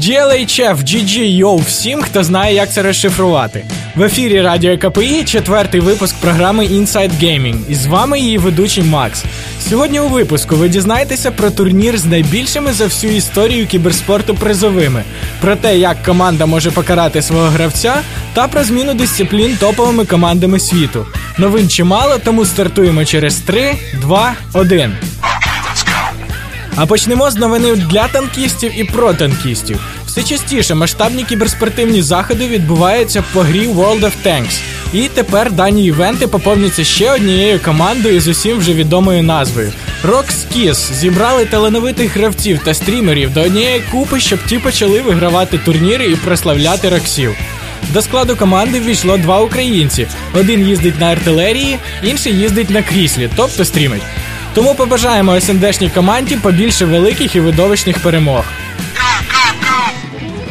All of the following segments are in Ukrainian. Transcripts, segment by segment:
GLHF, GG, йоу всім, хто знає, як це розшифрувати. В ефірі Радіо КПІ четвертий випуск програми Inside Gaming. І з вами її ведучий Макс. Сьогодні у випуску ви дізнаєтеся про турнір з найбільшими за всю історію кіберспорту призовими, про те, як команда може покарати свого гравця, та про зміну дисциплін топовими командами світу. Новин чимало, тому стартуємо через 3, 2, 1. А почнемо з новини для танкістів і про танкістів. Все частіше масштабні кіберспортивні заходи відбуваються по грі World of Tanks. І тепер дані івенти поповняться ще однією командою з усім вже відомою назвою. Rockskiss зібрали талановитих гравців та стрімерів до однієї купи, щоб ті почали вигравати турніри і прославляти роксів. До складу команди ввійшло два українці: один їздить на артилерії, інший їздить на кріслі, тобто стрімить. Тому побажаємо СНДшній команді побільше великих і видовищних перемог.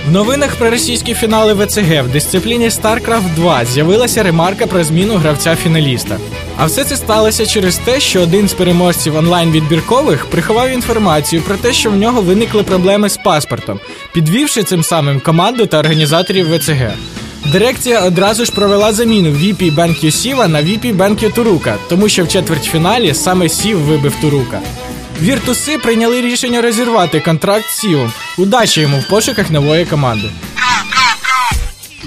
В новинах про російські фінали ВЦГ в дисципліні StarCraft 2 з'явилася ремарка про зміну гравця-фіналіста. А все це сталося через те, що один з переможців онлайн-відбіркових приховав інформацію про те, що в нього виникли проблеми з паспортом, підвівши цим самим команду та організаторів ВЦГ. Дирекція одразу ж провела заміну VP Бенкю Сіва на VP Бенкю Турука, тому що в четвертьфіналі саме Сів вибив Турука. Віртуси прийняли рішення розірвати контракт з Сівом. Удачі йому в пошуках нової команди.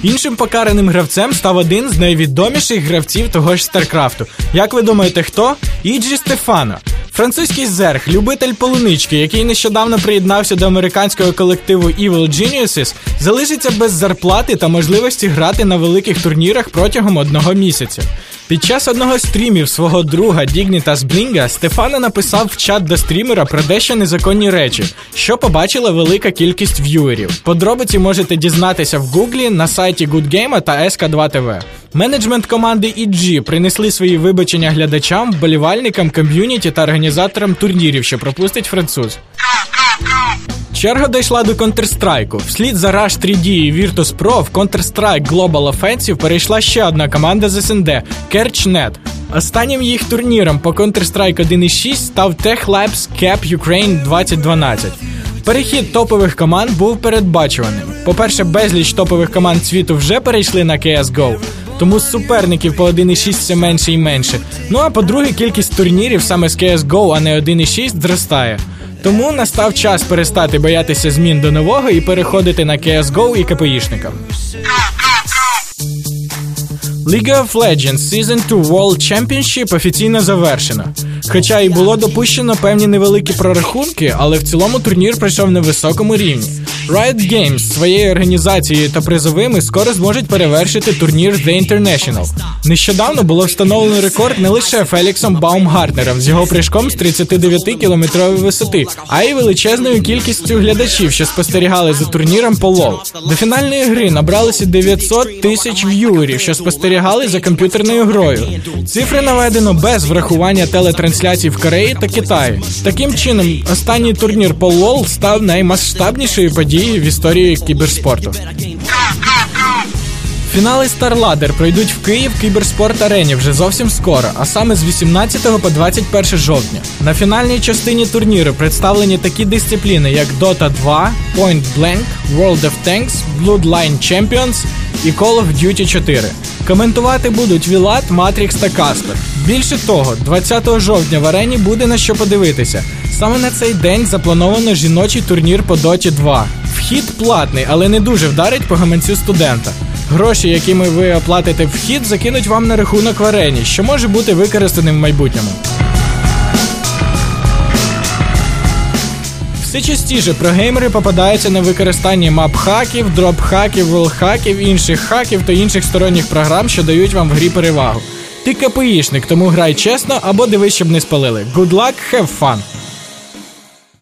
Іншим покараним гравцем став один з найвідоміших гравців того ж Старкрафту. Як ви думаєте, хто? Іджі Стефано. Французький зерх, любитель полунички, який нещодавно приєднався до американського колективу Evil Geniuses, залишиться без зарплати та можливості грати на великих турнірах протягом одного місяця. Під час одного з стрімів свого друга Дігнітас Блінга Стефана написав в чат до стрімера про дещо незаконні речі, що побачила велика кількість в'юерів. Подробиці можете дізнатися в гуглі на сайті GoodGame та SK2 TV. Менеджмент команди EG принесли свої вибачення глядачам, вболівальникам, ком'юніті та організаторам турнірів, що пропустить француз. Черга дійшла до Counter-Strike. Вслід за Rush 3D і Virtus Pro в Counter-Strike Global Offensive перейшла ще одна команда з СНД KerchNet. Останнім їх турніром по Counter-Strike 1.6 став Tech Labs Cap Ukraine 2012. Перехід топових команд був передбачуваним. По-перше, безліч топових команд світу вже перейшли на CSGO, тому суперників по 1.6 все менше і менше. Ну а по-друге, кількість турнірів саме з CSGO, а не 1.6 зростає. Тому настав час перестати боятися змін до нового і переходити на CSGO і КПІшникам. League of Legends Season 2 World Championship офіційно завершено. Хоча і було допущено певні невеликі прорахунки, але в цілому турнір пройшов на високому рівні. Riot Games своєю організацією та призовими скоро зможуть перевершити турнір The International. Нещодавно було встановлено рекорд не лише Феліксом Баумгартнером з його прыжком з 39 кілометрової висоти, а й величезною кількістю глядачів, що спостерігали за турніром по лол. До фінальної гри набралося 900 тисяч в'юерів, що спостерігали за комп'ютерною грою. Цифри наведено без врахування телетрансляцій в Кореї та Китаї. Таким чином, останній турнір по лол став наймасштабнішою подією в історії кіберспорту. Фінали StarLadder пройдуть в Київ Кіберспорт Арені вже зовсім скоро, а саме з 18 по 21 жовтня. На фінальній частині турніру представлені такі дисципліни, як Dota 2, Point Blank, World of Tanks, Bloodline Champions і Call of Duty 4. Коментувати будуть Вілат, Матрікс та Каспер. Більше того, 20 жовтня в арені буде на що подивитися. Саме на цей день заплановано жіночий турнір по Доті 2. Вхід платний, але не дуже вдарить по гаманцю студента. Гроші, якими ви оплатите вхід, закинуть вам на рахунок в арені, що може бути використаним в майбутньому. Все частіше прогеймери попадаються на використанні мап-хаків, дроп-хаків, вол-хаків, інших хаків та інших сторонніх програм, що дають вам в грі перевагу. Ти КПІшник, тому грай чесно або дивись, щоб не спалили. Good luck, have fun!